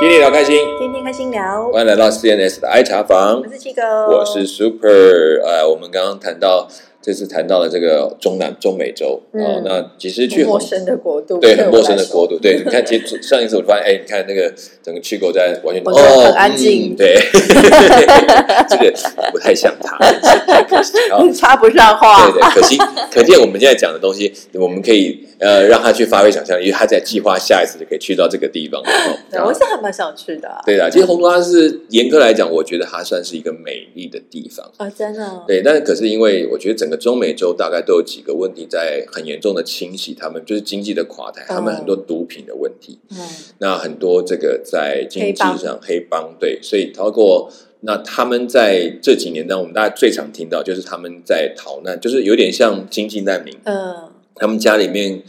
天天聊开心，天天开心聊。欢迎来到 CNS 的爱茶房我，是七哥，我是 Super。呃，我们刚刚谈到，这次谈到了这个中南中美洲嗯哦，那其实去陌生的国度，对很陌生的国度。对，你看，其实 上一次我发现，哎，你看那个整个去狗在完全我觉得哦很安静嗯对，这个不太像他。插不上话。对对，可惜，可见我们现在讲的东西，我们可以呃让他去发挥想象，因为他在计划下一次就可以去到这个地方。哦对我是还蛮想去的啊对的，其实洪都拉斯严格来讲，我觉得它算是一个美丽的地方。啊，真的。对，但是可是因为我觉得整个中美洲大概都有几个问题在很严重的侵袭他们，就是经济的垮台，他们很多毒品的问题，嗯，那很多这个在经济上黑帮。对，所以包括那他们在这几年当中，我们大家最常听到就是他们在逃难，就是有点像经济难民，嗯，他们家里面。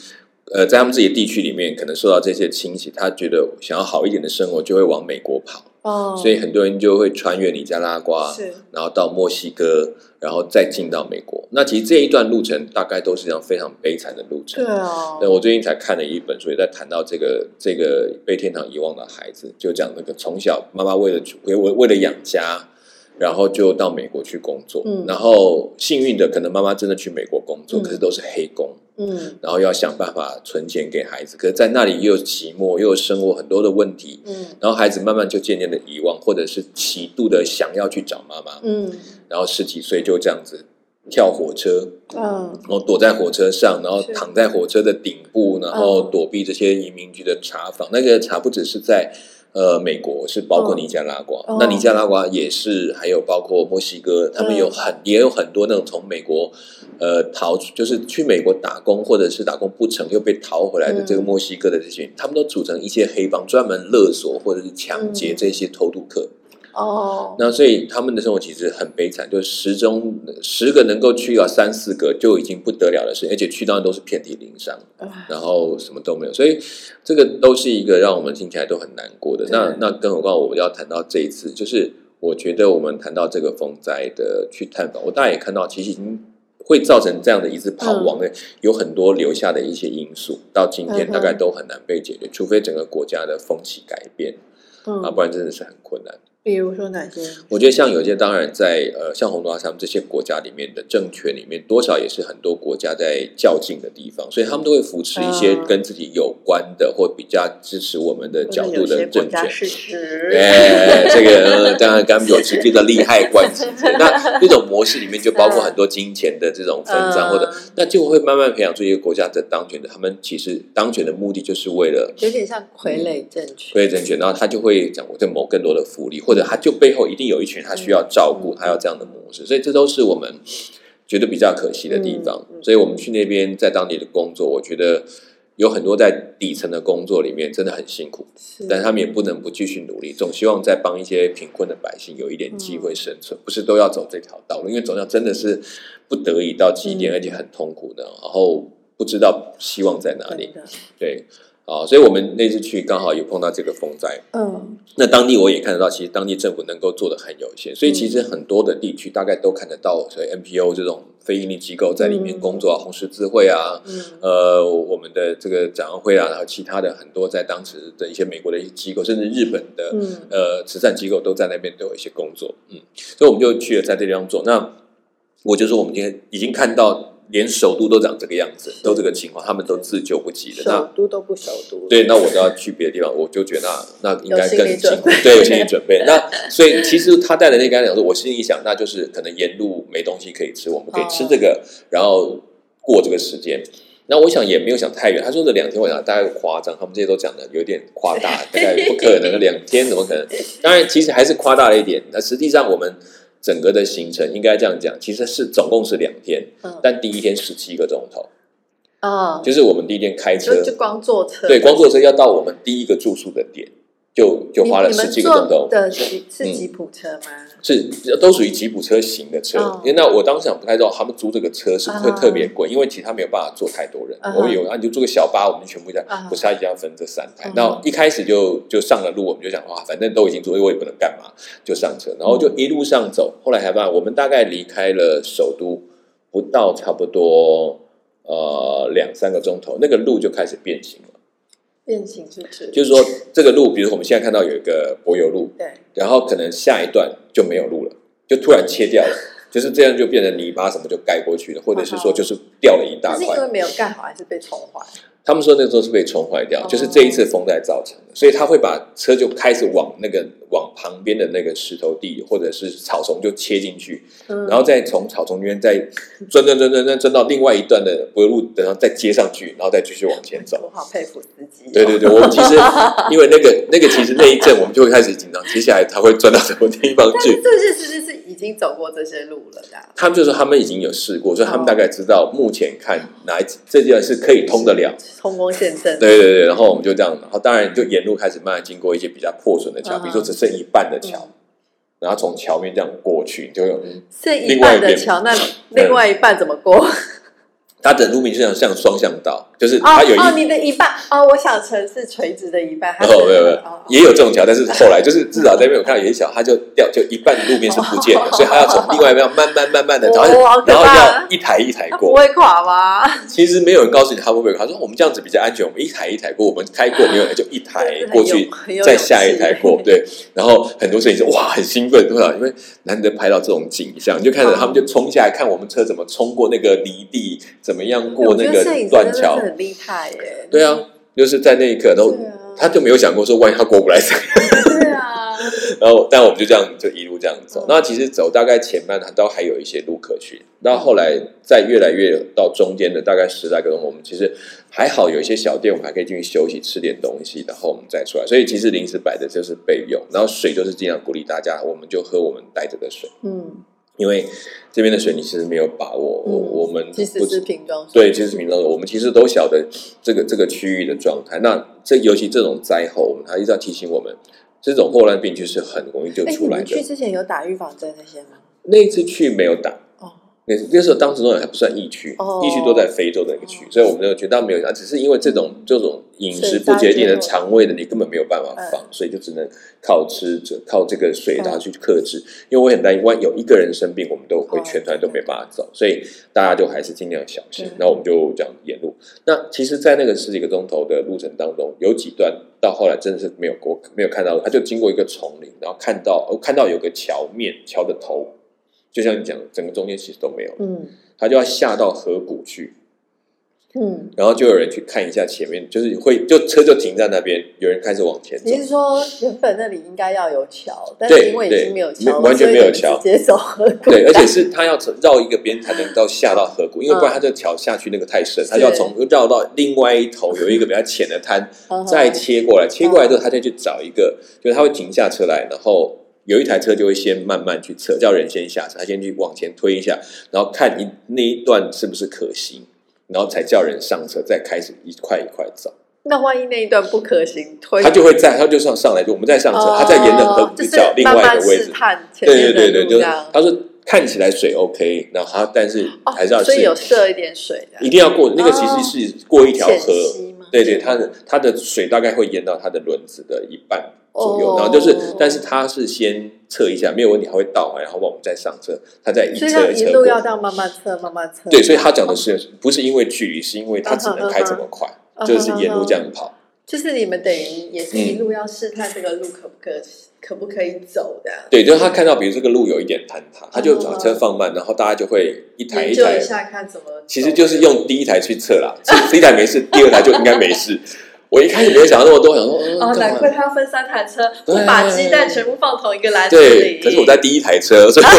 呃，在他们自己的地区里面，可能受到这些侵袭，他觉得想要好一点的生活，就会往美国跑，哦，所以很多人就会穿越尼加拉瓜，是然后到墨西哥，然后再进到美国。那其实这一段路程大概都是这样非常悲惨的路程。对哦，那，我最近才看了一本书，也在谈到这个这个被天堂遗忘的孩子，就讲那个从小妈妈为了为为为了养家，然后就到美国去工作，嗯然后幸运的可能妈妈真的去美国工作，嗯可是都是黑工，嗯。然后要想办法存钱给孩子，可是在那里又有寂寞，又有生活很多的问题，嗯。然后孩子慢慢就渐渐的遗忘，或者是极度的想要去找妈妈，嗯。然后十几岁就这样子跳火车，嗯。然后躲在火车上，然后躺在火车的顶部，然后嗯。躲避这些移民局的查访。那个查不只是在呃美国，是包括嗯。尼加拉瓜，哦。那尼加拉瓜也是，还有包括墨西哥，他们有嗯。很、也有很多那种从美国呃逃，就是去美国打工，或者是打工不成又被逃回来的嗯这个墨西哥的这些人，他们都组成一些黑帮，专门勒索或者是抢劫嗯。这些偷渡客。哦，那所以他们的生活其实很悲惨，就十中十个能够去到三四个就已经不得了的事，而且去到都是遍体鳞伤，啊然后什么都没有，所以这个都是一个让我们听起来都很难过的。那那更何况我们要谈到这一次，就是我觉得我们谈到这个风灾的去探访，我大家也看到，其实已经。会造成这样的一次跑亡的，有很多留下的一些因素，到今天大概都很难被解决，除非整个国家的风气改变啊，嗯，不然真的是很困难。比如说哪些？我觉得像有些当然在呃像洪都拉斯他们这些国家里面的政权里面，多少也是很多国家在较劲的地方，所以他们都会扶持一些嗯跟自己有关的或比较支持我们的角度的政权。国家事实，哎，这个呃当然刚有直接的利害关系。那这种模式里面就包括很多金钱的这种分赃，嗯或者那就会慢慢培养出一个国家的当权的，他们其实当权的目的就是为了有点像傀儡政权。傀儡政权，然后他就会讲我更谋更多的福利，或者他就背后一定有一群他需要照顾，嗯。他要这样的模式，所以这都是我们觉得比较可惜的地方。所以我们去那边在当地的工作，我觉得有很多在底层的工作里面真的很辛苦，是。但他们也不能不继续努力，总希望再帮一些贫困的百姓有一点机会生存，不是都要走这条道路，因为走掉真的是不得已到极点，嗯。而且很痛苦的，然后不知道希望在哪里。对，啊，所以我们那次去刚好有碰到这个风灾，嗯。那当地我也看得到，其实当地政府能够做的很有限，所以其实很多的地区大概都看得到，所以 NPO 这种非营利机构在里面工作啊，红十字会啊，嗯。呃，我们的这个展望会啊，然后其他的很多在当时的一些美国的一些机构，甚至日本的、嗯。呃慈善机构都在那边都有一些工作，嗯，所以我们就去了在这地方做。那我就说我们今天已经看到。连首都都长这个样子，都这个情况，他们都自救不及了。那首都都不首都。对，那我就要去别的地方，我就觉得那 那应该更辛苦对，有心理准备。那所以其实他带的那个讲说，我心里想，那就是可能沿路没东西可以吃，我们可以吃这个，然后过这个时间。那我想也没有想太远，他说的两天，我想大概夸张，他们这些都讲的有点夸大，大概不可能两天，怎么可能？当然，其实还是夸大了一点。那实际上我们整个的行程应该这样讲，其实是总共是两天，嗯。但第一天十七个钟头，哦，就是我们第一天开车。就，就光坐车，对，光坐车要到我们第一个住宿的点，就就花了十几个钟头是吉普车吗？是都属于吉普车型的车，哦因为那我当时想不太知道他们租这个车是不是会啊特别贵，因为其实他没有办法坐太多人。啊我们有啊，你就坐个小巴，我们全部在，啊不是他一定要分这三台。嗯那一开始就就上了路，我们就想哇，反正都已经坐，我也不能干嘛，就上车，然后就一路上走。后来才发现，我们大概离开了首都不到差不多呃两三个钟头，那个路就开始变形了。变形是指就是说这个路，比如我们现在看到有一个柏油路，对，然后可能下一段就没有路了，就突然切掉了，就是这样就变成泥巴什么就盖过去了，或者是说就是掉了一大块。是因为没有盖好，还是被冲坏？他们说那时候是被冲坏掉，哦就是这一次风灾造成的，所以他会把车就开始往那个往旁边的那个石头地或者是草丛就切进去，嗯然后再从草丛里面再 钻钻钻钻钻钻到另外一段的柏油路，然后再接上去，然后再继续往前走。我好佩服司机哦。对对对，我们其实 因为那个那个其实那一阵我们就会开始紧张，接下来他会钻到什么地方去？这些司机是已经走过这些路了的啊，他们就说他们已经有试过，所以他们大概知道目前看哪一这件是可以通得了。通光线阵。对对对，然后我们就这样，然后当然就沿路开始慢慢经过一些比较破损的桥，嗯比如说只剩一半的桥，然后从桥面这样过去，就有剩一半的桥，那另外一半怎么过？它的路面就像像双向道，就是哦它有一哦，你的一半哦，我想成是垂直的一半，哦，没有没有哦，也有这种桥，但是后来就是至少在那边我看到有些桥，它就掉，就一半路面是不见的，所以它要从另外一边慢慢慢慢的，然后然后要一台一台过不。会垮吗？其实没有人告诉你它会不会，垮说我们这样子比较安全，我们一台一台过，我们开过没有人就一台 过去，再下一台过，对。然后很多摄影师哇很兴奋，对吧？因为难得拍到这种景象，你就看着他们就冲下来看我们车怎么冲过那个泥地，怎么样过那个断桥很厉害耶。对啊，就是在那一刻都对啊他就没有想过说万一他过不来怎么样。对啊，然后，但我们就这样就一路这样走嗯。那其实走大概前半，它都还有一些路可去。到后来，再越来越到中间的大概十来个钟，我们其实还好有一些小店，我们还可以进去休息吃点东西，然后我们再出来。所以其实临时摆的就是备用，然后水就是尽量鼓励大家，我们就喝我们带着的水，嗯，因为这边的水你其实没有把握。我嗯我们其实不是瓶装水，对，其实平常我们其实都晓得这个这个区域的状态。那这尤其这种灾后，我们还一直要提醒我们，这种霍乱病就是很容易就哎，出来的你去。之前有打预防针那些吗？那一次去没有打，哦，那那时候当时都还不算疫区，哦疫区都在非洲的一个区，所以我们就觉得没有打，只是因为这种这种饮食不洁净的肠胃的，你根本没有办法防，所以就只能靠吃着靠这个水然后去克制。因为我很担心，万一有一个人生病，我们都会全团都没办法走，所以大家就还是尽量小心。那我们就这样沿路。那其实，在那个十几个钟头的路程当中，有几段到后来真的是没有过没有看到，他就经过一个丛林，然后看到哦看到有个桥面桥的头。就像你讲，整个中间其实都没有，嗯他就要下到河谷去，嗯，然后就有人去看一下前面，就是会就车就停在那边，有人开始往前走你。是说原本那里应该要有桥，但是因为已经没有桥，对完全没有桥直接走河谷。对，而且是他要从绕一个边才能到下到河谷，因为不然他这个桥下去那个太深，他就要从绕到另外一头有一个比较浅的滩，嗯再切过来，切过来之后他再去找一个，就是他会停下车来，然后有一台车就会先慢慢去测，叫人先下车，他先去往前推一下，然后看一那一段是不是可行，然后才叫人上车，再开始一块一块走。那万一那一段不可行，推他就会在，他就上上来，就我们再上车，他再沿着河谷哦就找另外一个位置。对对对对，就是。他说看起来水 OK，然后他但是哦还是要所以是有设一点水的，一定要过那个，其哦实是过一条河。对对，它的它的水大概会淹到它的轮子的一半左右，哦然后就是，但是他是先测一下没有问题，他会倒完，然后我们再上车，他再一所以车一车要一路要过。这样慢慢测，慢慢测。对，所以他讲的是不是因为距离，是因为他只能开这么快，就是沿路这样跑。就是你们等于也是一嗯路要试探这个路可不可可不可以走的，对，就是他看到，比如这个路有一点坍塌，他就嗯把车放慢，然后大家就会一台一台一，下看怎么。其实就是用第一台去测啦，第一台没事，第二台就应该没事。我一开始没有想到那么多，想说嗯哦，难怪他要分三台车，对不把鸡蛋全部放同一个篮子对，里。可是我在第一台车，所以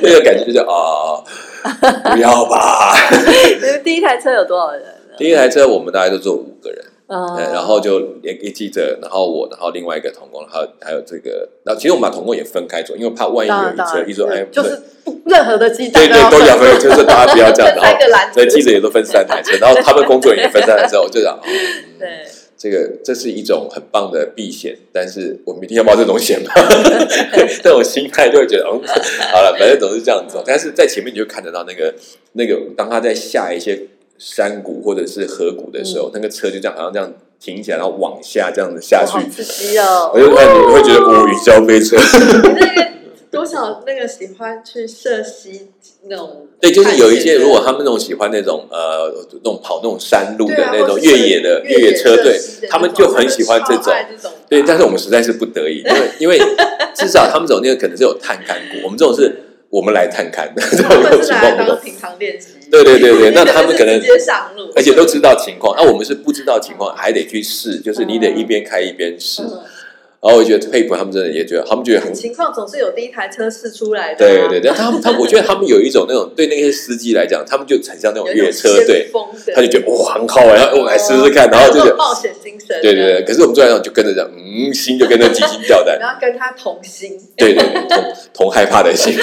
那个感觉就是啊，不要吧。你们第一台车有多少人？第一台车我们大概就坐五个人，嗯嗯，然后就一个记者，然后我，然后另外一个童工，还有还有这个，然后其实我们把童工也分开做，因为怕万一有一车，一说哎，就是任何的记者对对都要分分，就是大家不要这样，分 然后三个篮子所以记者也都分三台车，然后他们工作人员也分三台车，我就想，哦对，这个这是一种很棒的避险，但是我们一定要冒这种险吗？这种心态就会觉得，嗯，好了，反正总是这样子。但是在前面你就看得到那个那个，当他在下一些山谷或者是河谷的时候，那个车就这样好像这样停起来，然后往下这样子下去哇好，刺激哦！我就看你会觉得哦，云霄飞车，你这个多多少那个喜欢去涉溪那种，对，就是有一些，如果他们那种喜欢那种呃那种跑那种山路的啊那种越野的越越野车队他们就很喜欢这种。对，但是我们实在是不得已，因为因为至少他们走那个可能是有探勘过，我们这种是我们来探看 的，这他们是不同。当平常练习，对对对对，那他们可能直接上路，而且都知道情况，那、我们是不知道情况，还得去试，就是你得一边开一边试。嗯然后我觉得佩服他们，真的也觉得他们觉得很情况总是有第一台车试出来的啊，对对对，他们他们我觉得他们有一种那种对那些司机来讲，他们就很像那种越车队先，锋的，他就觉得哇很好玩，然后我来试试看，然后就觉得冒险精神，对对对，可是我们坐在那就跟着这样，嗯，心就跟着提心吊胆，然后跟他同心，对对对，同 同害怕的心。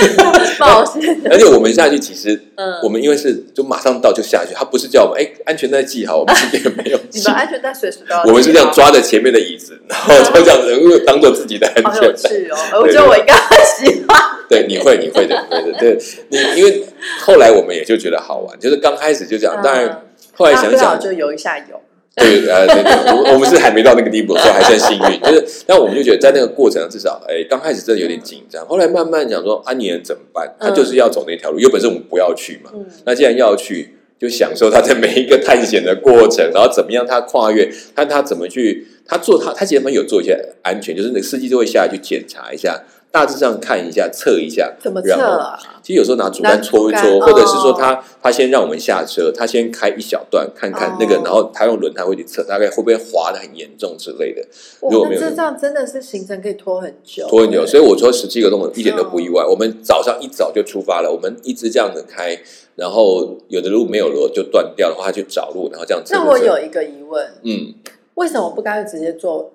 冒险，而且我们下去其实嗯，我们因为是就马上到就下去，他不是叫我们哎安全带系好，我们其实也没有系。你们，安全带随时都要，我们是这样，抓着前面的椅子，然后 就这样子当做自己的安好有全带。趣哦，我觉得我应该 很喜欢，对，你会，你会的，你会的。对你，因为后来我们也就觉得好玩，就是刚开始就这样，当然后来想想，就游一下泳，对，呃，对对，我我们是还没到那个地步，所以还算幸运。就是，但我们就觉得在那个过程，至少，哎，刚开始真的有点紧张。后来慢慢讲说，啊，你能怎么办？他就是要走那条路，有本事我们不要去嘛。嗯，那既然要去，就享受他在每一个探险的过程，然后怎么样他跨越，看他怎么去，他做他他其实有做一些安全，就是那个司机就会下来去检查一下，大致上看一下，测一下，怎么测啊？其实有时候拿竹竿拿戳一戳，或者是说哦他他先让我们下车，他先开一小段看看那个，哦然后他用轮胎会去测，大概会不会滑的很严重之类的，如果哇，没有那这这样真的是行程可以拖很久，拖很久。所以我说十七个钟头一点都不意哦外。我们早上一早就出发了，我们一直这样子开，然后有的路没有路就断掉的话，他去找路，然后这样子。那我有一个疑问，嗯，为什么不干脆直接坐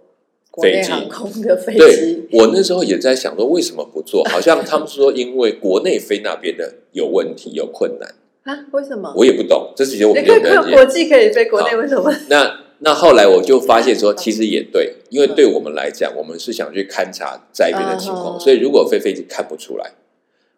国内航空的飞对机？我那时候也在想说为什么不做，好像他们说因为国内飞那边的有问题有困难，啊？为什么？我也不懂，这其实我们没有国际可以飞，国内为什么？那那后来我就发现说，其实也对，因为对我们来讲，我们是想去勘察在边的情况，嗯所以如果飞飞机看不出来，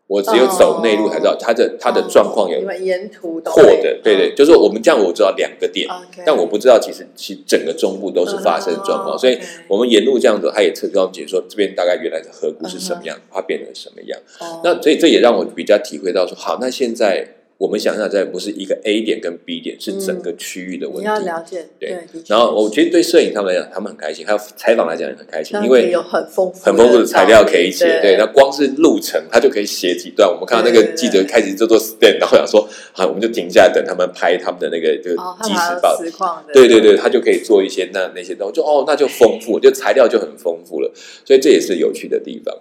我只有走内陆才知道它的它的状况有你们沿途都或的，对对，就是说我们这样我知道两个点，但我不知道其实其整个中部都是发生状况，哦所以我们沿路这样走，他也测告解说这边大概原来的河谷是什么样，它变成什么样。哦那所以这也让我比较体会到说，好，那现在我们想象在不是一个 A 点跟 B 点，是整个区域的问题。你要了解，对对，然后我是其实对摄影他们来讲，他们很开心，还有采访来讲也很开心，因为有很丰富很丰富的材料可以写。对对，那光是路程他就可以写几段。我们看到那个记者开始就做 stand，然后想说，好，我们就停下来等他们拍他们的那个就哦，即时报。实况的，对对对，他就可以做一些那那些东西，就哦，那就丰富，就材料就很丰富了，所以这也是有趣的地方。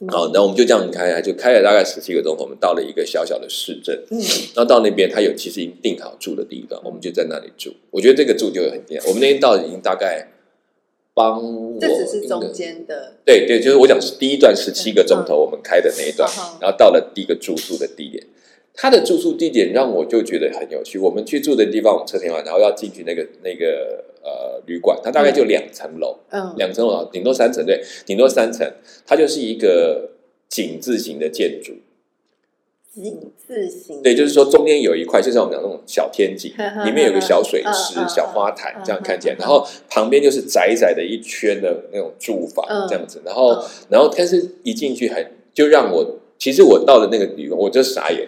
嗯好，那我们就这样开，就开了大概十七个钟头，我们到了一个小小的市镇。嗯，然后到那边，他有其实已经定好住的地方，我们就在那里住。我觉得这个住就很厉害。我们那天到已经大概帮我，这只是中间的，对对，就是我讲是第一段十七个钟头我们开的那一段然后到了第一个住宿的地点。他的住宿地点让我就觉得很有趣。我们去住的地方，我们车停完，然后要进去那个那个呃旅馆，它大概就两层楼，嗯，两层楼，顶多三层，对，顶多三层。它就是一个井字形的建筑，井字形，对，就是说中间有一块，就像我们讲那种小天井，里面有个小水池小花坛嗯这样看起来，嗯然后旁边就是窄窄的一圈的那种住房嗯这样子，然后嗯。然后但是一进去很就让我，其实我到了那个地方我就傻眼，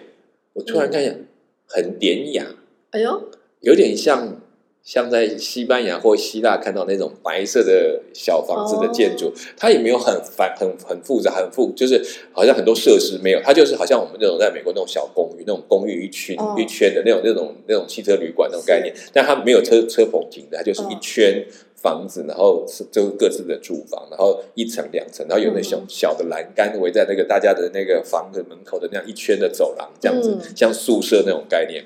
我突然看见很典雅，哎呦，有点像。像在西班牙或希腊看到那种白色的小房子的建筑，它也没有很繁、很很复杂、很复，就是好像很多设施没有，它就是好像我们那种在美国那种小公寓，那种公寓一圈、哦一圈的那种、那种、那种汽车旅馆那种概念，但它没有车车棚停的，它就是一圈房子，然后是就是各自的住房，然后一层两层，然后有那小嗯小的栏杆围在那个大家的那个房子门口的那样一圈的走廊，这样子、嗯像宿舍那种概念。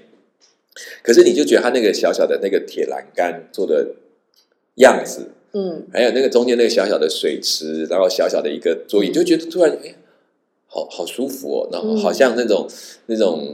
可是你就觉得它那个小小的那个铁栏杆做的样子，嗯，还有那个中间那个小小的水池，然后小小的一个桌椅，嗯就觉得突然哎，好好舒服哦，然后嗯好像那种、那种。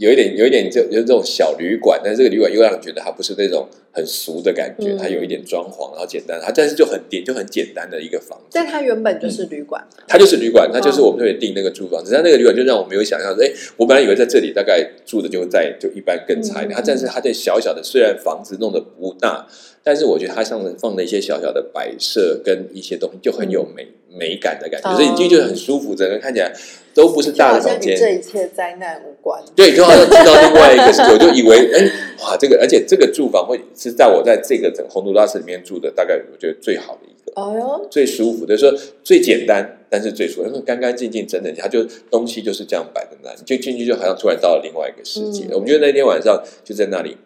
呃有一点有一点就有这种小旅馆，但是这个旅馆又让人觉得它不是那种很俗的感觉，嗯。它有一点装潢，然后简单，它但是就很点就很简单的一个房子。但它原本就是旅馆，它就是旅馆，它就是我们特别订那个住房，只是它那个旅馆就让我没有想象说，哎，我本来以为在这里大概住的就在就一般更差一点，嗯它但是它这小小的，虽然房子弄得不大，但是我觉得它上面放了一些小小的摆设跟一些东西就很有美、美感的感觉，哦所以你进去就很舒服，整个看起来都不是大的房间，这一切灾难无关。对，就好像进到另外一个世界，我就以为，哎，哇，这个，而且这个住房会是在我在这个整个洪都拉斯里面住的，大概我觉得最好的一个。哦哟，最舒服的，说最简单，但是最舒服，因为干干净净、整整齐，它就东西就是这样摆在那里，就进去就好像突然到了另外一个世界。嗯我们觉得那天晚上就在那里，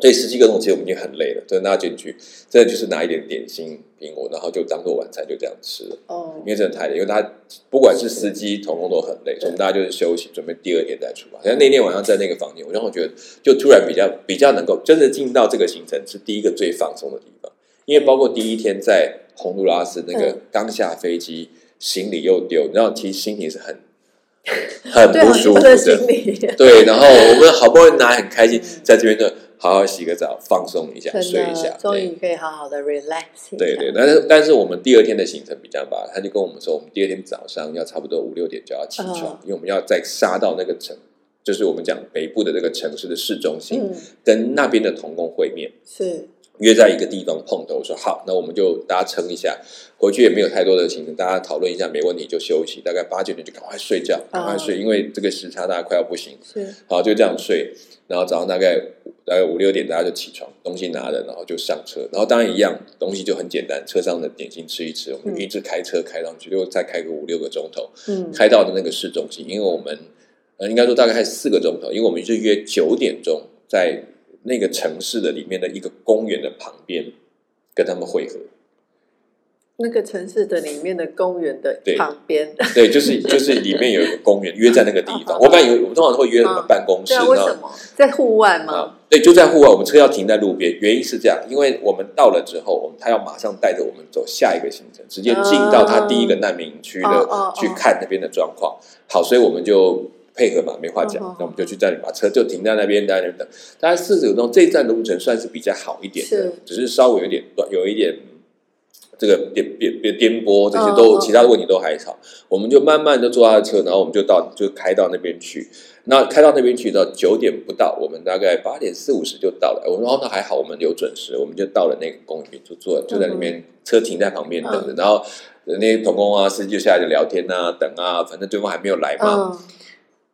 对，十七个钟其实我们已经很累了，真的大家进去，真的就是拿一点点心苹果，然后就当做晚餐就这样吃了，哦因，为真的太累，因为大家不管是司机、童工都很累，所以我们大家就是休息，准备第二天再出发。像那天晚上在那个房间，我让我觉得就突然比较比较能够真的进到这个行程是第一个最放松的地方，因为包括第一天在洪都拉斯那个嗯刚下飞机，行李又丢，然后其实心情是很 很，不舒服的对，然后我们好不容易拿很开心嗯，在这边呢好好洗个澡，放松一下，睡一下的，终对。于可以好好的 relax 一下。对对，但是但是我们第二天的行程比较麻烦，他就跟我们说，我们第二天早上要差不多五六点就要起床，嗯。因为我们要再杀到那个城，就是我们讲北部的这个城市的市中心，嗯，跟那边的童工会面，是，约在一个地方碰头。我说好，那我们就大家撑一下，回去也没有太多的行程，大家讨论一下，没问题就休息，大概八九点就赶快睡觉，赶快睡，因为这个时差大家快要不行。是，好，就这样睡，然后早上大概大概五六点大家就起床，东西拿了，然后就上车，然后当然一样，东西就很简单，车上的点心吃一吃，我们就一直开车开上去，又再开个五六个钟头，嗯，开到的那个市中心，因为我们呃应该说大概还四个钟头，因为我们是约九点钟在那个城市的里面的一个公园的旁边跟他们会合，那个城市的里面的公园的旁边，对，就是就是里面有一个公园，约在那个地方，我本来以为我们通常会约什么办公室，对啊，然后为什么在户外吗？啊，对，就在户外，我们车要停在路边。原因是这样，因为我们到了之后，我们他要马上带着我们走下一个行程，直接进到他第一个难民区的、去看那边的状况。好，所以我们就配合嘛，没话讲，那我们就去站里把车就停在那边，在那边等。大概四十分钟，这一站的路程算是比较好一点的是，只是稍微有点有一点。这个颠颠颠颠簸，这些嗯都、嗯其他的问题都还好，我们就慢慢的坐他的车，然后我们就到就开到那边去。那开到那边去到九点不到，我们大概八点四五十就到了。我说哦，那还好，我们有准时，我们就到了那个公园就坐就在里面，车停在旁边等着。然后那些童工啊、司机就下来就聊天啊、等啊，反正对方还没有来嘛。嗯，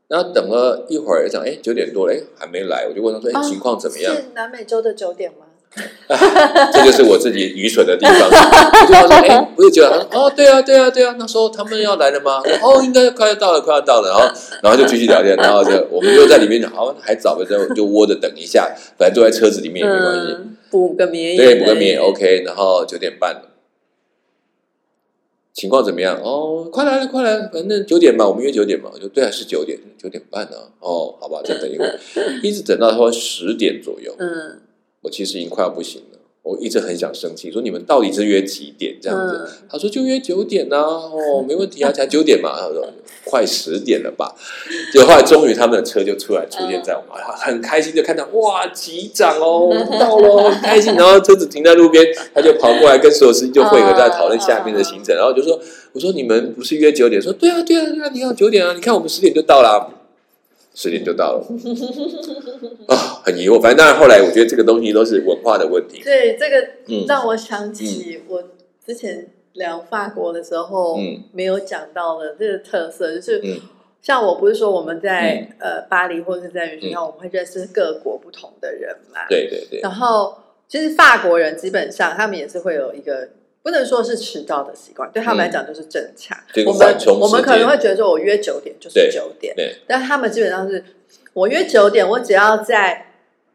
然后等了一会儿，想哎九点多了，哎还没来，我就问他说哎哦情况怎么样？是南美洲的九点吗？这就是我自己愚蠢的地方。我就说，哎，不是九点，他说哦，对啊，对啊，对啊，那时候他们要来了吗？哦，应该快要到了，快要到了。然后，然后就继续聊天，然后就我们就在里面讲，好，还早，就就窝着等一下，反正坐在车子里面也没关系。嗯，补个眠对，也补个眠也 OK。然后九点半了，情况怎么样？哦，快来了，快来了，反正九点吧，我们约九点嘛。我就对啊，是九点，九点半呢、哦，好吧，再等一会儿，一直等到他说十点左右。嗯我其实已经快要不行了，我一直很想生气，说你们到底是约几点这样子？嗯他说就约九点呐、哦，没问题啊，才九点嘛。他说快十点了吧？结果后来终于他们的车就出来出现在我们，很开心就看到哇，机长哦 到了，很开心。然后车子停在路边，他就跑过来跟所有司机就会合，在讨论下面的行程。然后就说我说你们不是约九点？说对啊对啊对啊，你看九点啊，你看我们十点就到了。十点就到了。啊，很疑惑。反正当然后来，我觉得这个东西都是文化的问题。对，这个嗯。让我想起我之前聊法国的时候，嗯。没有讲到的这个特色，就是、嗯。像我不是说我们在、呃巴黎或者是在语学校，我们会认识各国不同的人嘛，对对对，然后其实法国人基本上他们也是会有一个。不能说是迟到的习惯，对他们来讲就是正常。这个我们我们可能会觉得说，我约九点就是九点，对。但他们基本上是我约九点，我只要在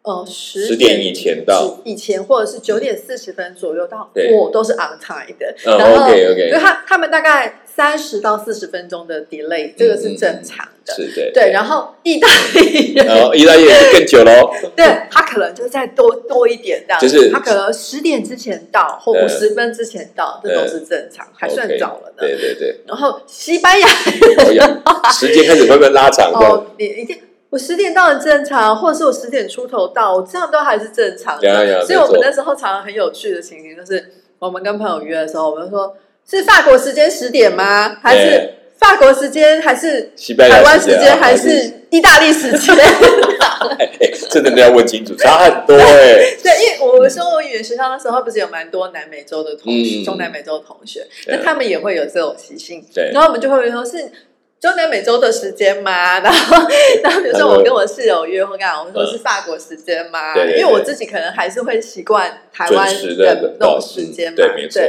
呃十10点以前到。以前或者是九点四十分左右到，我都是 on time 的。嗯然后他他们大概三十到四十分钟的 delay，这个是正常的。是对对，然后意大利人，然后意大利更久喽，对他可能就再多多一点这样。子，就是他可能十点之前到或嗯五十分之前到，这都是正常，还算早了呢。对对对，然后西班牙 时间开始慢慢拉长，哦，你一定我十点到很正常，或者是我十点出头到，我这样都还是正常的。呀呀没错。所以我们那时候常常很有趣的情形就是，我们跟朋友约的时候，我们就说是法国时间十点吗？还是法国时间？还是西班牙台湾时间？还是意大利时间？真的要问清楚，差很多 哎。对，因为我说我语言学校那时候不是有蛮多南美洲的同学，嗯中南美洲的同学，那他们也会有这种习性，对然后我们就会说是。中南美洲的时间吗？然后，然后比如说我跟我室友约会干嘛？我们说是法国时间吗？嗯对对对因为我自己可能还是会习惯台湾时的的那种时间嘛。对，没错。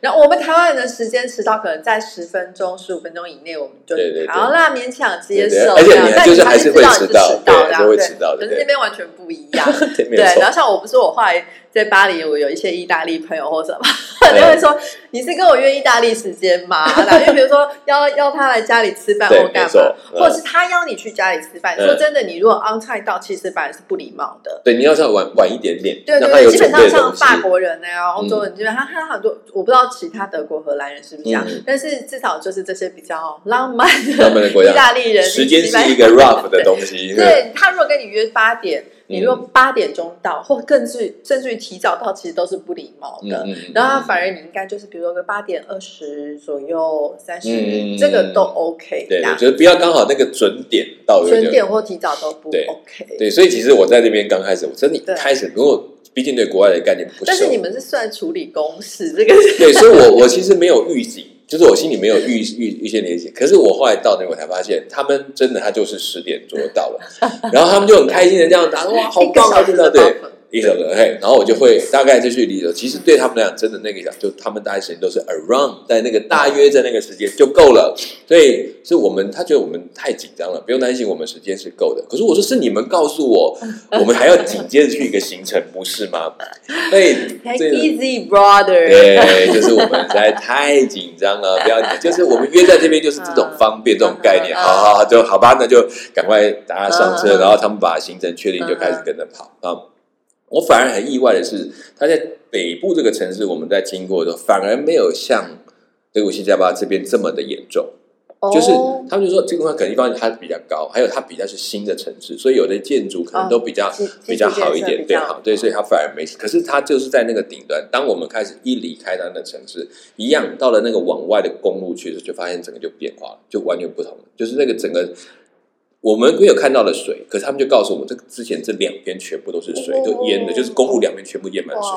然后我们台湾人的时间迟到可能在十分钟、十五分钟以内，我们就对对对好啦，勉强接受。而且你这样但就是还是会发现知道你是迟到对迟到，这样对还是会迟到的对可是那边完全不一样。对，然后。像我不是我后来在巴黎，我有一些意大利朋友或什么，就会说你是跟我约意大利时间吗？然后因为比如说邀邀他来家里吃饭或干嘛或者是他邀你去家里吃饭。嗯说真的，你如果 on time 到，其实反而是不礼貌的。对，你要稍微晚晚一点点，对对对，基本上。像法国人啊、欧洲人，基本上他很多，我不知道其他德国、荷兰人是不是这样，嗯但是至少就是这些比较浪漫的意大利人，时间是一个 rough 的东西，对他如果跟你约八点，你如嗯果八点钟到，或更是甚至于提早到，其实都是不礼貌的。然后反而你应该就是比如说个八点二十左右、三十、嗯这个都 OK 对，我。觉得不要刚好那个准点到，准点或提早都不 OK。对，所以其实我在那边刚开始，我真的开始，如果毕竟对国外的概念不熟，但是你们是算处理公式，这个对，所以我 我其实没有预警，就是我心里没有预预预先联系。可是我后来到那，我才发现他们真的他就是十点左右到了，然后他们就很开心的这样打，哇，好棒啊，对。一首歌，嘿，然后我就会大概就去理解，其实对他们来讲，真的那个小，就他们大概时间都是 around 在那个大约在那个时间就够了，所以是我们他觉得我们太紧张了，不用担心，我们时间是够的。可是我说是你们告诉我，我们还要紧接着去一个行程，不是吗？所以 easy, brother。对，就是我们实在太紧张了，不要，就是我们约在这边就是这种方便这种概念，嗯好好好，就好吧，那就赶快大家上车，然后他们把行程确定就开始跟着跑啊。我反而很意外的是，它在北部这个城市，我们在经过的时候，反而没有像德国西加巴这边这么的严重。就是哦他们就说这个地方可能一方面它比较高，还有它比较是新的城市，所以有的建筑可能都比较、比较好一点，对，好，对，所以它反而没事。可是它就是在那个顶端，当我们开始一离开它的城市，一样到了那个往外的公路去的时候，就发现整个就变化了，就完全不同了。就是那个整个我们没有看到的水，可是他们就告诉我们，这之前这两边全部都是水，都淹的，就是公路两边全部淹满水。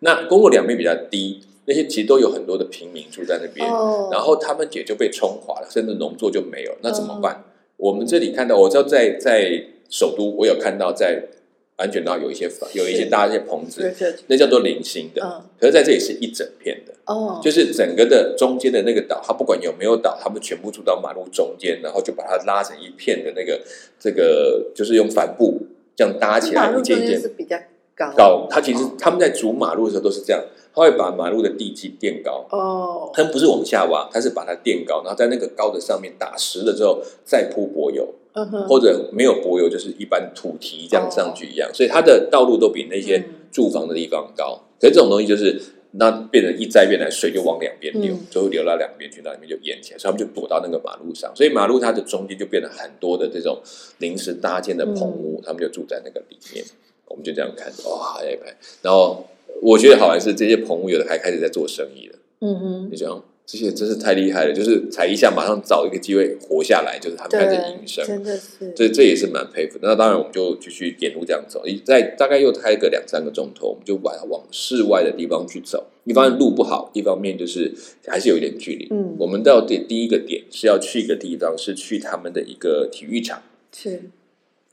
那公路两边比较低，那些其实都有很多的平民住在那边。哦，然后他们也就被冲垮了，甚至农作就没有，那怎么办？嗯我们这里看到，我知道在在首都，我有看到在安全岛有一些房有一些搭一些棚子，那叫做零星的，嗯。可是在这里是一整片的，哦，就是整个的中间的那个岛，它不管有没有岛，他们全部住到马路中间，然后就把它拉成一片的那个这个，就是用帆布这样搭起来，一件一件比较高。高。它其实他们在筑马路的时候都是这样，他会把马路的地基垫高，哦，它不是往下挖，他是把它垫高，然后在那个高的上面打实了之后再铺柏油，或者没有柏油就是一般土堤这样上去一样，所以它的道路都比那些嗯。住房的地方高。可是这种东西就是那变成一灾变来，水就往两边流嗯，就会流到两边去，那里面就淹起来，所以他们就躲到那个马路上，所以马路它的中间就变得很多的这种临时搭建的棚嗯。屋，他们就住在那个里面。我们就这样看，哇，一排，然后我觉得好玩是这些棚屋有的还开始在做生意了。嗯哼，就这样，这些真是太厉害了，就是踩一下马上找一个机会活下来，就是他们开始对营，生，真的是，这这也是蛮佩服的。那当然，我们就继续沿路这样走，一在大概又开个两三个钟头，我们就往往室外的地方去走。一方面路不好，一方面就是还是有一点距离。嗯。我们到第第一个点是要去一个地方，是去他们的一个体育场，是，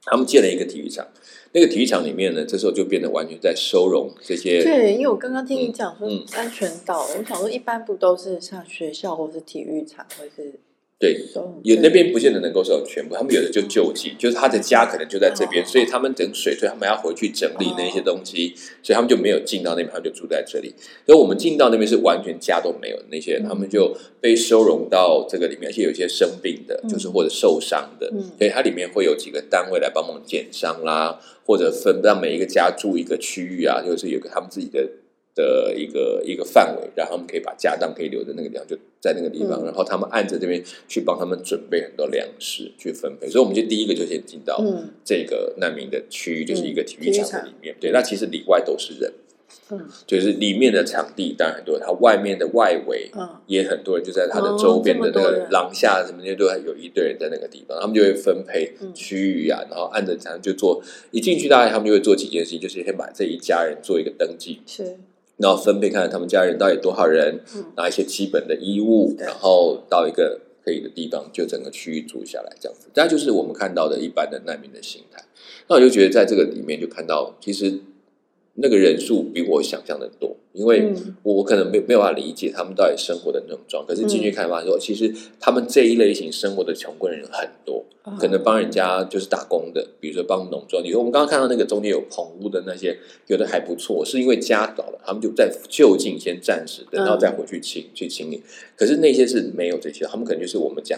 他们建了一个体育场。那个体育场里面呢，这时候就变得完全在收容这些对，因为我刚刚听你讲说嗯安全岛，我想说一般不都是像学校或是体育场或是对有那边不见得能够收容全部，他们有的就救济，就是他的家可能就在这边，哦。所以他们等水退，他们要回去整理那些东西，所以他们就没有进到那边，他们就住在这里。所以我们进到那边是完全家都没有的那些人，嗯。他们就被收容到这个里面，而且有一些生病的，嗯。就是或者受伤的，嗯。所以它里面会有几个单位来帮忙减伤啦，或者分让每一个家住一个区域啊，就是有个他们自己的的一个一个范围，然后他们可以把家当可以留在那个地方，就在那个地方，嗯。然后他们按着这边去帮他们准备很多粮食去分配，所以我们就第一个就先进到嗯。这个难民的区域，就是一个体育场的里面。对，那其实里外都是人，嗯。就是里面的场地当然很多，它外面的外围嗯。也很多人，就在它的哦周边的那个廊下什么那些都还有一堆人在那个地方，他们就会分配嗯。区域啊，然后按着这样就做，一进去大概他们就会做几件事情，就是先把这一家人做一个登记，是然后分配看看他们家人到底多少人，嗯拿一些基本的衣物，对然后到一个可以的地方，就整个区域住下来这样子。这就是我们看到的一般的难民的心态。那我就觉得在这个里面就看到，其实那个人数比我想象的多，因为嗯我我可能没没有办法理解他们到底生活的那种状。可是进去看发现说，其实他们这一类型生活的穷困人很多，啊可能帮人家就是打工的，比如说帮农庄。你说我们刚刚看到那个中间有棚屋的那些，有的还不错，是因为家倒了，他们就在就近先暂时的，嗯然后再回去清去清理。可是那些是没有这些，他们可能就是我们讲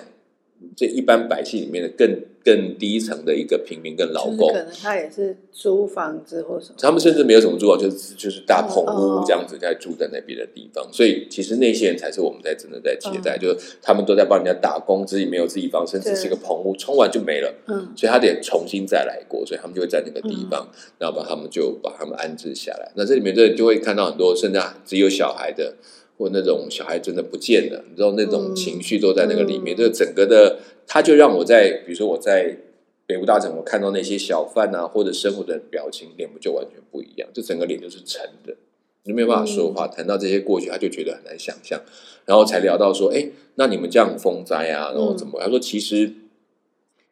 这一般百姓里面的更更低层的一个平民跟劳工可。能他也是租房子或什么，他们甚至没有什么住啊，就是就是大棚哦屋这样子在住在那边的地方，所以其实那些人才是我们在真的在接待，嗯就是他们都在帮人家打工，自己没有自己房，甚至是一个棚屋，冲完就没了。嗯所以他得重新再来过，所以他们就会在那个地方，然后把他们就把他们安置下来。那这里面的就会看到很多，甚至只有小孩的，或那种小孩真的不见了，你知道那种嗯情绪都在那个里面。嗯这整个的，他就让我在，比如说我在北部大城，我看到那些小贩啊，或者生活的表情，脸部就完全不一样，就整个脸就是沉的。你没有办法说话，谈到这些过去，他就觉得很难想象，然后才聊到说，哎，那你们这样风灾啊，然后怎么？他说其实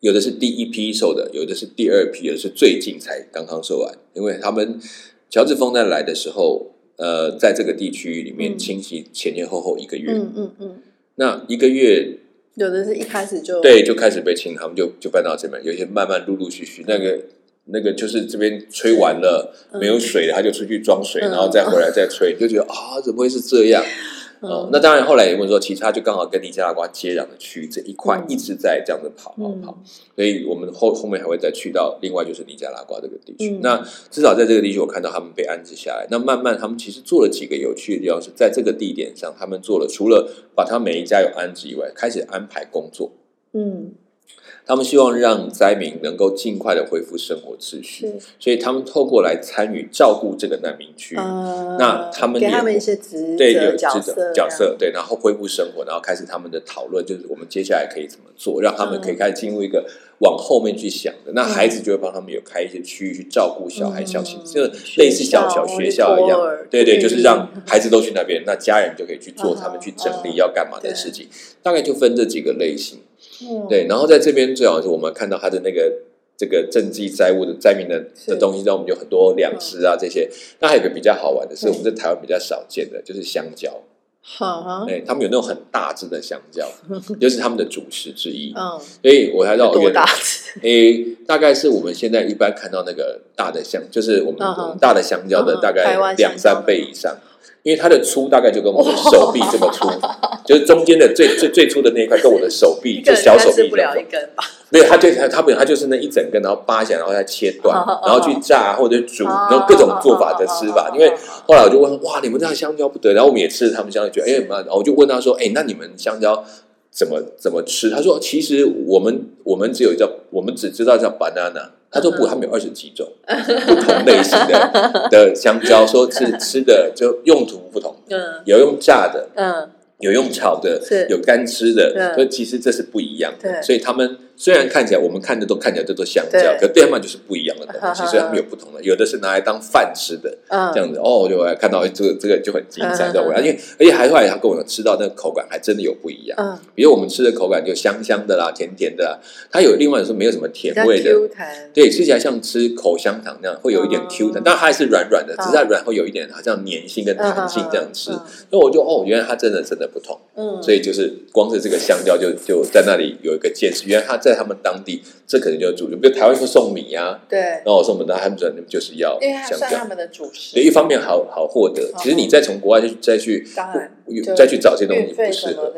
有的是第一批受的，有的是第二批，有的是最近才刚刚受完，因为他们乔治风灾来的时候，呃，在这个地区里面清洗前前后后一个月，嗯嗯嗯，那一个月有的是一开始就对就开始被清，他们就就搬到这边，有些慢慢陆陆续续，那个那个就是这边吹完了嗯。没有水了，他就出去装水，嗯然后再回来再吹，你就觉得啊，怎么会是这样？哦，那当然，后来也问说，其实它就刚好跟尼加拉瓜接壤的区域这一块嗯一直在这样子跑跑嗯跑，所以我们后后面还会再去到另外就是尼加拉瓜这个地区。嗯那至少在这个地区，我看到他们被安置下来。那慢慢他们其实做了几个有趣的地方，是在这个地点上，他们做了除了把他每一家有安置以外，开始安排工作。嗯他们希望让灾民能够尽快的恢复生活秩序，所以他们透过来参与照顾这个难民区。呃，那他们也给他们一些职对，有责角这色种角色，对，然后恢复生活，然后开始他们的讨论，就是我们接下来可以怎么做，让他们可以开始进入一个往后面去想的。那孩子就会帮他们有开一些区域去照顾小孩，嗯小型就类似小小学校一样，对对，就是让孩子都去那边，那家人就可以去做嗯他们 去整理要干嘛的事情，大概就分这几个类型。嗯对，然后在这边最好是我们看到他的那个这个赈济灾物的灾民的是的东西，让我们有很多粮食啊这些。那还有一个比较好玩的是，嗯我们在台湾比较少见的，就是香蕉。好，哎，他们有那种很大只的香蕉，就是他们的主食之一。嗯，所以我还知道，多大？诶，大概是我们现在一般看到那个大的香，就是我们大的香蕉的嗯大概两三倍以上。因为它的粗大概就跟我的手臂这么粗，就是中间的最最最粗的那一块跟我的手臂，就小手臂一根吧？没有，它就它它不它就是那一整根，然后扒起来，然后再切断，然后去炸或者煮，哦然后各种做法的吃法。因为哦后来我就问，哇，你们这样香蕉不得？然后我们也吃了他们香蕉，觉得哎蛮，然后我就问他说，哎，那你们香蕉怎么怎么吃？他说，其实我们我们只有叫，我们只知道叫 banana。他说不，嗯。他们有二十几种不同类型的 的香蕉，说是吃的就用途不同，嗯。有用炸的，嗯，有用炒的是，有干吃的，对所以其实这是不一样的。所以他们虽然看起来我们看的都看起来这都香蕉，可对他们就是不一样的东西，所以他们有不同的，有的是拿来当饭吃的，嗯这样子哦，我就看到这个这个就很精彩，嗯对我，因为而且还后来他跟我吃到那个口感还真的有不一样。嗯，比如我们吃的口感就香香的啦，甜甜的啦，它有另外有时候没有什么甜味的，对，吃起来像吃口香糖那样，会有一点嗯 Q 弹，但它还是软软的，只是它软会有一点好像粘性跟弹性这样吃。所以我就哦，原来它真的真的不同。嗯，所以就是光是这个香蕉就就在那里有一个见识，原来他在他们当地这可能就是主流，比如台湾说送米呀、对，然后我送我们的他们那就是要因为它香蕉。算他们的主食。对，，一方面好好获得，其实你再从国外去再去当然再去找这些东西不适合，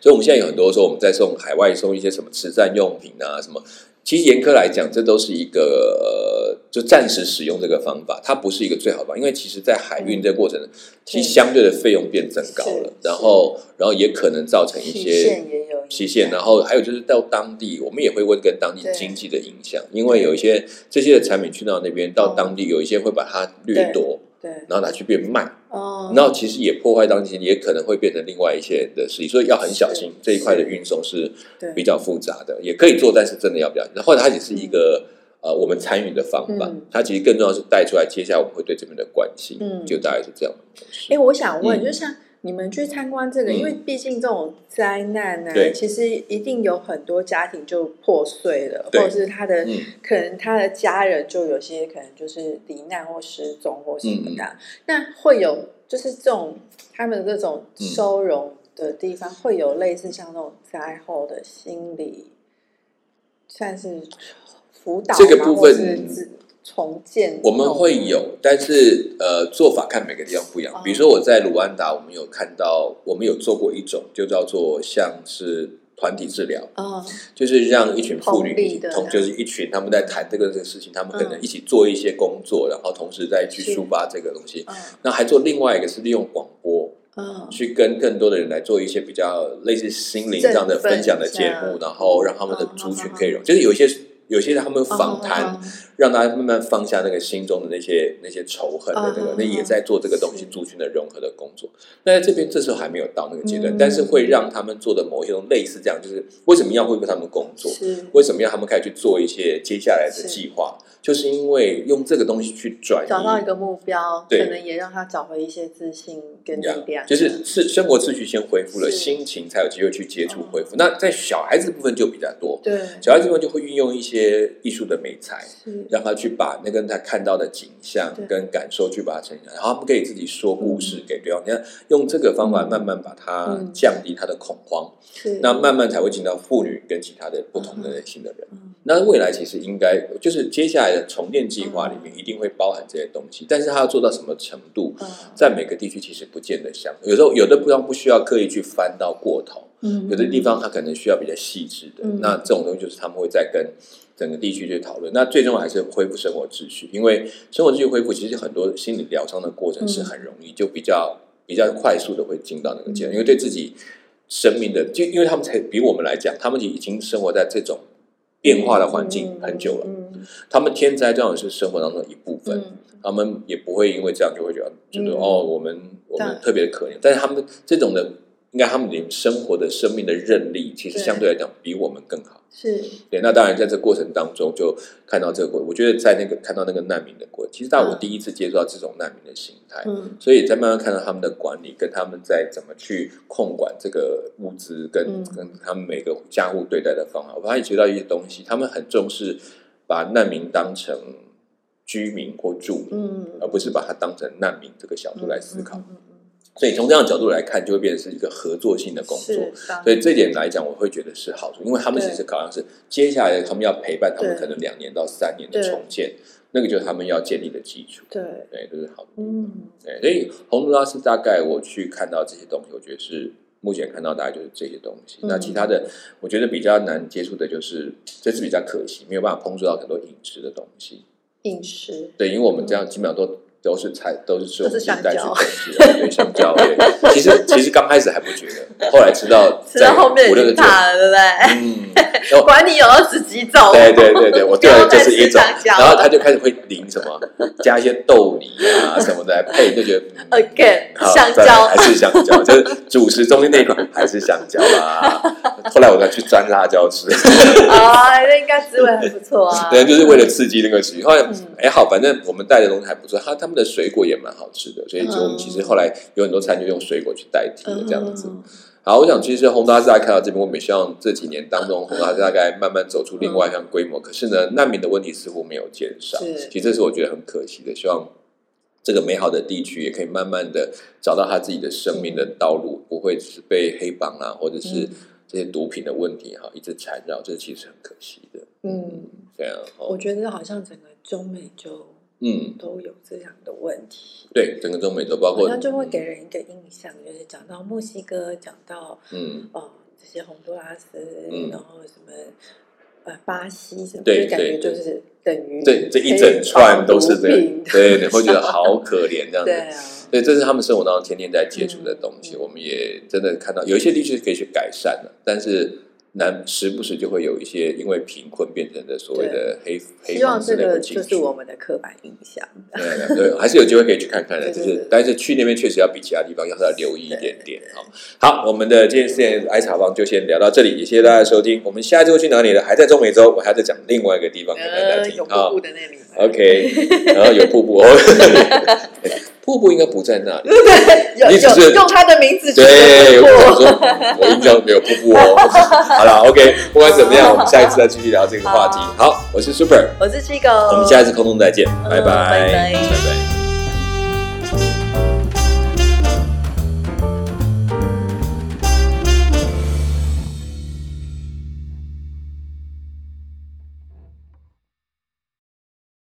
所以我们现在有很多时候我们在送海外送一些什么慈善用品啊，什么其实严苛来讲，这都是一个呃，就暂时使用这个方法，它不是一个最好的方法，因为其实在海运这个过程，其实相对的费用变增高了，然后然后也可能造成一些期限，然后还有就是到当地，我们也会问跟当地经济的影响，因为有一些这些的产品去到那边，到当地有一些会把它掠夺。对，然后拿去变卖，哦，然后其实也破坏当前，也可能会变成另外一些人的事情，所以要很小心这一块的运送是比较复杂的，也可以做，但是真的要比较，或者它也是一个呃我们参与的方法，它其实更重要是带出来，接下来我们会对这边的关心，嗯，就大概是这样。哎，我想问，就像。你们去参观这个，因为毕竟这种灾难呢，其实一定有很多家庭就破碎了，或者是他的可能他的家人就有些可能就是罹难或失踪或什么的。那会有就是这种他们这种收容的地方，会有类似像那种灾后的心理，算是辅导这个部分。重建我们会有，但是呃，做法看每个地方不一样。比如说我在卢安达，我们有看到，我们有做过一种，就叫做像是团体治疗，哦，就是让一群妇女同，就是一群他们在谈这个这个事情，他们可能一起做一些工作，然后同时再去抒发这个东西。那还做另外一个是利用广播，嗯，去跟更多的人来做一些比较类似心灵这样的分享的节目，然后让他们的族群可以融，就是有一些。有些他们访谈，让大家慢慢放下那个心中的那些那些仇恨的那个，那也在做这个东西族群的融合的工作。那在这边这时候还没有到那个阶段，但是会让他们做的某一种类似这样，就是为什么要恢复他们工作？为什么要他们开始去做一些接下来的计划？就是因为用这个东西去转，找到一个目标，可能也让他找回一些自信跟力量。就是是生活秩序先恢复了，心情才有机会去接触恢复。那在小孩子部分就比较多，对。小孩子部分就会运用一些艺术的美材，让他去把那个他看到的景象跟感受去把它呈现，然后他们可以自己说故事给对方。你看，用这个方法慢慢把它降低他的恐慌，那慢慢才会进到妇女跟其他的不同的类型的人。那未来其实应该就是接下来的重建计划里面一定会包含这些东西，但是它要做到什么程度，在每个地区其实不见得像。有时候有的地方不需要刻意去翻到过头，嗯，有的地方它可能需要比较细致的。那这种东西就是他们会在跟整个地区去讨论。那最终还是恢复生活秩序，因为生活秩序恢复，其实很多心理疗伤的过程是很容易，就比较比较快速的会进到那个阶段，因为对自己生命的，就因为他们才比我们来讲，他们已经生活在这种。变化的环境很久了，他们天灾这样是生活当中的一部分，他们也不会因为这样就会觉得觉得哦，我们我们特别的可怜，但是他们这种的。应该他们连生活的生命的韧力，其实相对来讲比我们更好。是。对，那当然在这过程当中就看到这个过，我觉得在那个看到那个难民的过，其实到我第一次接触到这种难民的心态，嗯，所以在慢慢看到他们的管理，跟他们在怎么去控管这个物资，跟跟他们每个家户对待的方法，我发现学到一些东西，他们很重视把难民当成居民或住民，而不是把它当成难民这个角度来思考。所以从这样的角度来看，就会变成是一个合作性的工作。所以这点来讲，我会觉得是好处，因为他们其实考量是接下来他们要陪伴他们可能两年到三年的重建，那个就是他们要建立的基础。对，对，这是好的。嗯，对。所以洪都拉斯大概我去看到这些东西，我觉得是目前看到大概就是这些东西。那其他的，我觉得比较难接触的就是这次比较可惜，没有办法碰触到很多饮食的东西。饮食对，因为我们这样基本上都。都是菜，都是吃我们带去东西，对香蕉。对，其实其实刚开始还不觉得，后来吃到吃到后面就怕了，对不对？嗯，管你有二十几种。对对对对，我对的就是一种，然后他就开始会淋什么，加一些豆泥啊什么的来配，就觉得 again 香蕉还是香蕉，就是主食中间那一款还是香蕉啊。后来我再去沾辣椒吃，啊，那应该滋味很不错啊。对，就是为了刺激那个食欲。后来哎好，反正我们带的东西还不错，他他们。的水果也蛮好吃的，所以就我们其实后来有很多餐就用水果去代替了这样子。好，我想其实宏大大家看到这边，我们也希望这几年当中宏大大概慢慢走出另外一项规模。可是呢，难民的问题似乎没有减少，其实这是我觉得很可惜的。希望这个美好的地区也可以慢慢的找到他自己的生命的道路，不会是被黑帮啊或者是这些毒品的问题哈一直缠绕，这其实很可惜的。嗯，这样，我觉得好像整个中美洲。嗯，都有这样的问题。对，整个中美洲包括，好像就会给人一个印象，就是讲到墨西哥，讲到嗯，哦，这些洪都拉斯，然后什么呃巴西什么，对感觉就是等于对这一整串都是这样，对，你会觉得好 可怜这样子。对啊，所以这是他们生活当中天天在接触的东西，我们也真的看到有一些地区可以去改善的，但是。难时不时就会有一些因为贫困变成的所谓的黑黑希望这个就是我们的刻板印象。对对，还是有机会可以去看看的。就是，但是去那边确实要比其他地方要稍微留意一点点。好，好，我们的今天时间艾茶坊就先聊到这里，也谢谢大家收听。我们下一周去哪里呢？还在中美洲，我还在讲另外一个地方给大家听啊。OK，然后有瀑布哦。瀑布应该不在那里，你只是用他的名字。对，我想说，我印象没有瀑布哦。好了，OK，不管怎么样，我们下一次再继续聊这个话题。好，我是 Super，我是七狗，我们下一次空中再见，拜拜，拜拜。